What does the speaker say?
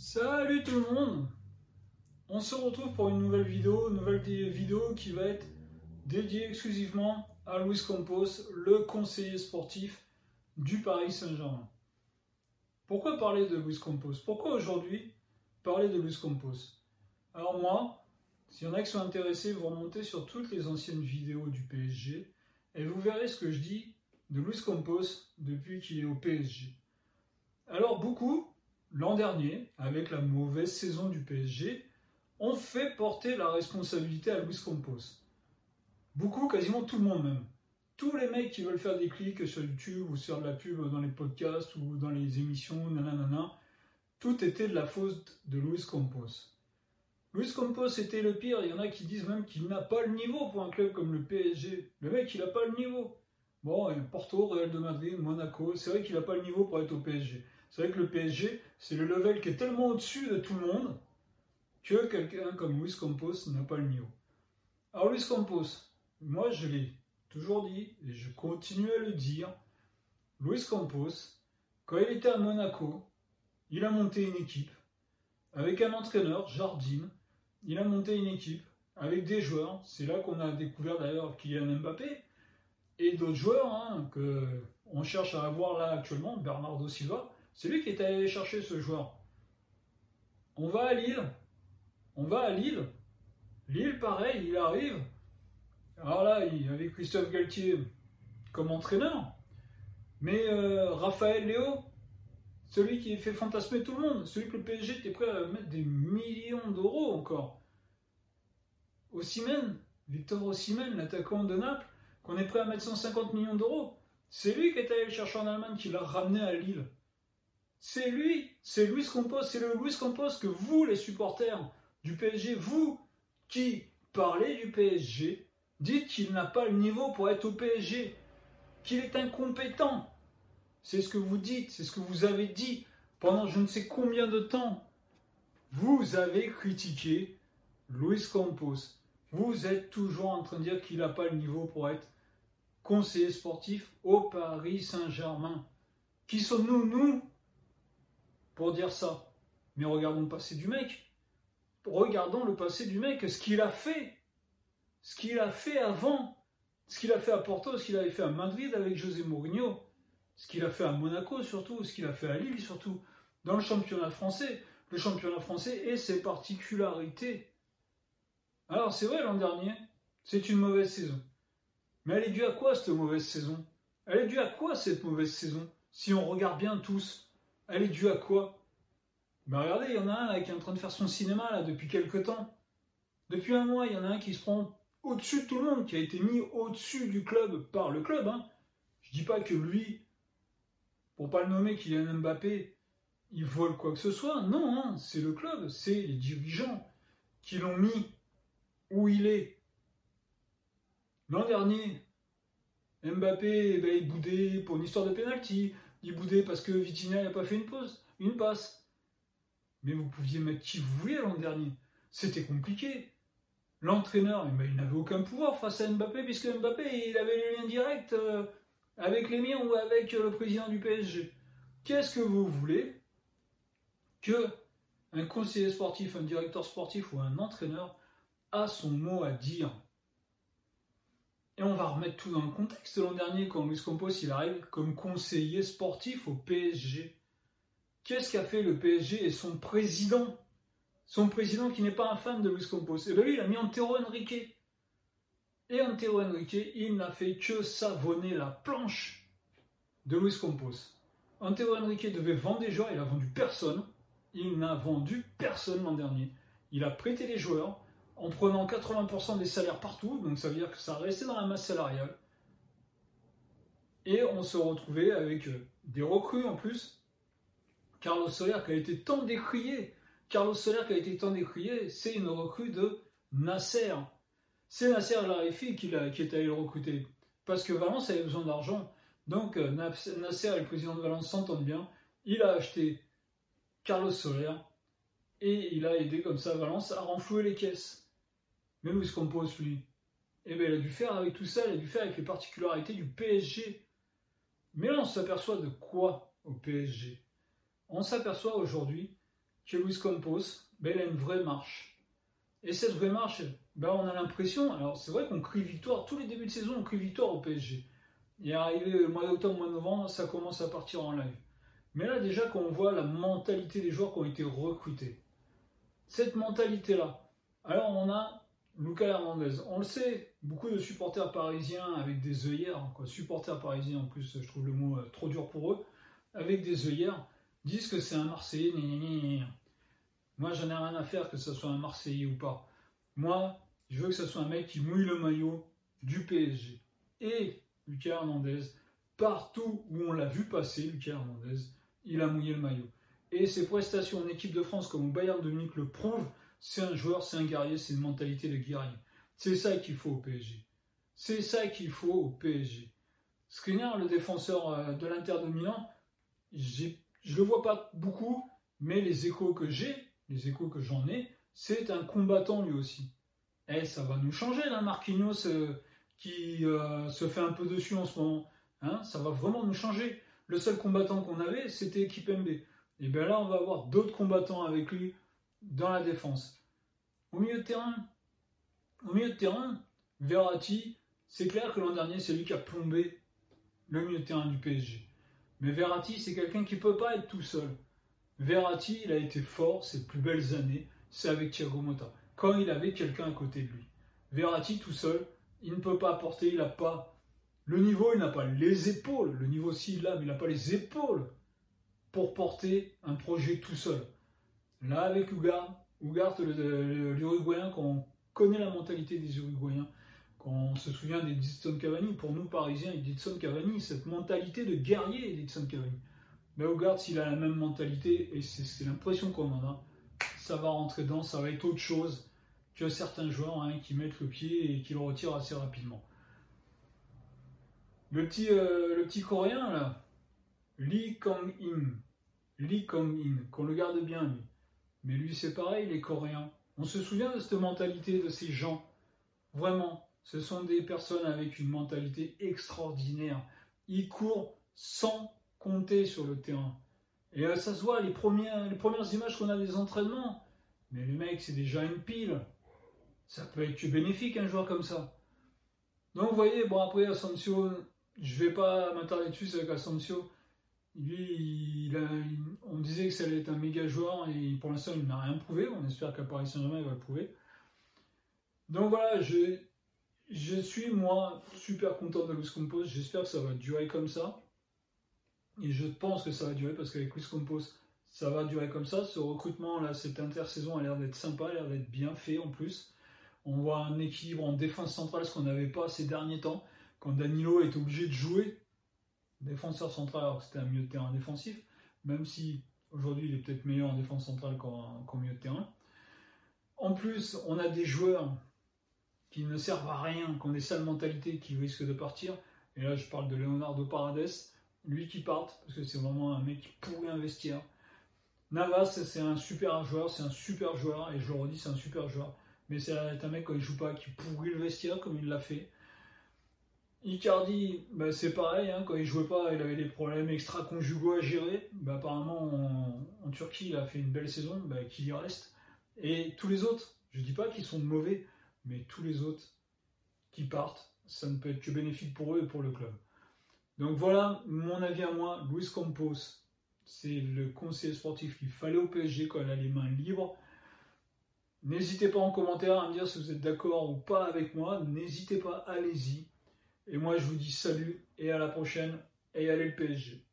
Salut tout le monde On se retrouve pour une nouvelle vidéo, une nouvelle vidéo qui va être dédiée exclusivement à Luis Campos, le conseiller sportif du Paris Saint-Germain. Pourquoi parler de Luis Campos? Pourquoi aujourd'hui parler de Luis Campos? Alors moi, s'il y en a qui sont intéressés, vous remontez sur toutes les anciennes vidéos du PSG et vous verrez ce que je dis de Luis Campos depuis qu'il est au PSG. Alors beaucoup l'an dernier, avec la mauvaise saison du PSG, ont fait porter la responsabilité à Luis Campos. Beaucoup, quasiment tout le monde même. Tous les mecs qui veulent faire des clics sur YouTube ou sur de la pub dans les podcasts ou dans les émissions, nanana, tout était de la faute de Luis Campos. Luis Campos était le pire, il y en a qui disent même qu'il n'a pas le niveau pour un club comme le PSG. Le mec, il n'a pas le niveau. Bon, Porto, Real de Madrid, Monaco, c'est vrai qu'il n'a pas le niveau pour être au PSG. C'est vrai que le PSG, c'est le level qui est tellement au-dessus de tout le monde que quelqu'un comme Luis Campos n'a pas le niveau. Alors Luis Campos, moi je l'ai toujours dit et je continue à le dire, Luis Campos, quand il était à Monaco, il a monté une équipe avec un entraîneur, Jardine, il a monté une équipe avec des joueurs, c'est là qu'on a découvert d'ailleurs Kylian Mbappé, et d'autres joueurs hein, que on cherche à avoir là actuellement, Bernardo Silva, c'est lui qui est allé chercher ce joueur. On va à Lille. On va à Lille. Lille, pareil, il arrive. Alors là, il avait Christophe Galtier comme entraîneur. Mais euh, Raphaël Léo, celui qui fait fantasmer tout le monde, celui que le PSG était prêt à mettre des millions d'euros encore. Ossimène, Victor Ossimène, l'attaquant de Naples, qu'on est prêt à mettre 150 millions d'euros. C'est lui qui est allé le chercher en Allemagne, qui l'a ramené à Lille. C'est lui, c'est Luis Campos, c'est le Luis Campos que vous, les supporters du PSG, vous qui parlez du PSG, dites qu'il n'a pas le niveau pour être au PSG, qu'il est incompétent. C'est ce que vous dites, c'est ce que vous avez dit pendant je ne sais combien de temps. Vous avez critiqué Luis Campos. Vous êtes toujours en train de dire qu'il n'a pas le niveau pour être conseiller sportif au Paris Saint-Germain. Qui sommes-nous, nous, pour dire ça. Mais regardons le passé du mec. Regardons le passé du mec, ce qu'il a fait. Ce qu'il a fait avant. Ce qu'il a fait à Porto, ce qu'il avait fait à Madrid avec José Mourinho. Ce qu'il a fait à Monaco surtout, ce qu'il a fait à Lille surtout. Dans le championnat français. Le championnat français et ses particularités. Alors c'est vrai l'an dernier, c'est une mauvaise saison. Mais elle est due à quoi cette mauvaise saison? Elle est due à quoi cette mauvaise saison? Si on regarde bien tous, elle est due à quoi? Ben regardez, il y en a un qui est en train de faire son cinéma là depuis quelques temps. Depuis un mois, il y en a un qui se prend au-dessus de tout le monde, qui a été mis au-dessus du club par le club. Hein. Je dis pas que lui, pour pas le nommer, qu'il est un Mbappé, il vole quoi que ce soit. Non, hein, c'est le club, c'est les dirigeants qui l'ont mis où il est. L'an dernier, Mbappé, eh ben, pour une histoire de pénalty. Il boudait parce que Vitinha n'a pas fait une pause, une passe. Mais vous pouviez mettre qui vous voulez l'an dernier. C'était compliqué. L'entraîneur, eh ben, il n'avait aucun pouvoir face à Mbappé, puisque Mbappé, il avait le lien direct euh, avec miens ou avec euh, le président du PSG. Qu'est-ce que vous voulez que un conseiller sportif, un directeur sportif ou un entraîneur a son mot à dire? Et on va remettre tout dans le contexte. L'an dernier, quand Luis Campos il arrive comme conseiller sportif au PSG, qu'est-ce qu'a fait le PSG et son président? Son président qui n'est pas un fan de Luis Campos. Et bien lui, il a mis Antero Henrique. Et Antero Henrique, il n'a fait que savonner la planche de Luis Campos. Antero Henrique devait vendre des joueurs, il a vendu personne. Il n'a vendu personne l'an dernier. Il a prêté les joueurs, en prenant 80% des salaires partout, donc ça veut dire que ça restait dans la masse salariale. Et on se retrouvait avec euh, des recrues en plus. Carlos Soler qui a été tant décrié. Carlos Soler qui a été tant décrié, c'est une recrue de Nasser. C'est Nasser Larifi qui, qui est allé le recruter. Parce que Valence avait besoin d'argent. Donc euh, Nasser et le président de Valence s'entendent bien. Il a acheté Carlos Soler et il a aidé comme ça Valence à renflouer les caisses. Mais qu'on pose lui Eh bien, il a dû faire avec tout ça, il a dû faire avec les particularités du PSG. Mais là, on s'aperçoit de quoi au PSG On s'aperçoit aujourd'hui que Luis Campos, ben, il a une vraie marche. Et cette vraie marche, ben, on a l'impression, alors c'est vrai qu'on crie victoire, tous les débuts de saison, on crie victoire au PSG. Et arrivé le mois d'octobre, mois de novembre, ça commence à partir en live. Mais là, déjà, quand on voit la mentalité des joueurs qui ont été recrutés, cette mentalité-là, alors on a Lucas Hernandez. On le sait, beaucoup de supporters parisiens avec des œillères, supporters parisiens en plus, je trouve le mot euh, trop dur pour eux, avec des œillères, disent que c'est un Marseillais. Moi, j'en ai rien à faire que ce soit un Marseillais ou pas. Moi, je veux que ce soit un mec qui mouille le maillot du PSG. Et Lucas Hernandez, partout où on l'a vu passer, Lucas Hernandez, il a mouillé le maillot. Et ses prestations en équipe de France comme au Bayern de Munich le prouvent c'est un joueur, c'est un guerrier, c'est une mentalité de guerrier. C'est ça qu'il faut au PSG. C'est ça qu'il faut au PSG. Skriniar, le défenseur euh, de l'Inter de Milan, je ne le vois pas beaucoup, mais les échos que j'ai, les échos que j'en ai, c'est un combattant lui aussi. Eh, ça va nous changer là, Marquinhos euh, qui euh, se fait un peu dessus en ce moment. Hein, ça va vraiment nous changer. Le seul combattant qu'on avait, c'était Kipembe. Et bien là, on va avoir d'autres combattants avec lui dans la défense. Au milieu de terrain, au milieu de terrain, Verratti, c'est clair que l'an dernier, c'est lui qui a plombé le milieu de terrain du PSG. Mais Verratti, c'est quelqu'un qui ne peut pas être tout seul. Verratti, il a été fort ses plus belles années, c'est avec Thiago Motta, quand il avait quelqu'un à côté de lui. Verratti tout seul, il ne peut pas apporter, il n'a pas le niveau, il n'a pas les épaules. Le niveau, s'il l'a, mais il n'a pas les épaules pour porter un projet tout seul. Là, avec Ugart, Ugart, l'Uruguayen, quand on connaît la mentalité des Uruguayens, quand on se souvient d'Edison Cavani, pour nous Parisiens, Edison Cavani, cette mentalité de guerrier Edison Cavani. Mais Ugart, s'il a la même mentalité, et c'est l'impression qu'on en a, ça va rentrer dedans, ça va être autre chose que certains joueurs hein, qui mettent le pied et qui le retirent assez rapidement. Le petit, euh, le petit coréen là, Lee Kong-in, Lee Kong-in, qu'on le garde bien lui. Mais lui, c'est pareil, les Coréens. On se souvient de cette mentalité de ces gens. Vraiment, ce sont des personnes avec une mentalité extraordinaire. Ils courent sans compter sur le terrain. Et euh, ça se voit, les premières, images qu'on a des entraînements. Mais le mec, c'est déjà une pile. Ça peut être que bénéfique, un joueur comme ça. Donc, vous voyez, bon, après, Asensio, je vais pas m'attarder dessus avec Asensio. Lui, on disait que ça allait être un méga joueur et pour l'instant il n'a rien prouvé. On espère qu'à Paris Saint-Germain il va le prouver. Donc voilà, je, suis moi super content de Luis Campos. J'espère que ça va durer comme ça. Et je pense que ça va durer parce qu'avec Luis Campos, ça va durer comme ça. Ce recrutement là, cette intersaison a l'air d'être sympa, a l'air d'être bien fait en plus. On voit un équilibre en défense centrale, ce qu'on n'avait pas ces derniers temps. Quand Danilo est obligé de jouer, défenseur central alors que c'était un milieu de terrain défensif, même si aujourd'hui il est peut-être meilleur en défense centrale qu'en milieu de terrain. En plus, on a des joueurs qui ne servent à rien, qui ont des sales mentalités, qui risquent de partir. Et là, je parle de Leonardo Parades, lui qui parte, parce que c'est vraiment un mec qui pourrait investir. Navas, c'est un super joueur, c'est un super joueur, et je le redis, c'est un super joueur. Mais c'est un mec quand il joue pas qui pourrait le comme il l'a fait. Icardi, bah, c'est pareil, hein, quand il jouait pas, il avait des problèmes extra-conjugaux à gérer. Bah, apparemment, en, Turquie, il a fait une belle saison, bah, qu'il y reste. Et tous les autres, je dis pas qu'ils sont mauvais, mais tous les autres qui partent, ça ne peut être que bénéfique pour eux et pour le club. Donc voilà, mon avis à moi, Luis Campos, c'est le conseiller sportif qu'il fallait au PSG quand il a les mains libres. N'hésitez pas en commentaire à me dire si vous êtes d'accord ou pas avec moi. N'hésitez pas, allez-y. Et moi, je vous dis salut et à la prochaine. Et allez le PSG.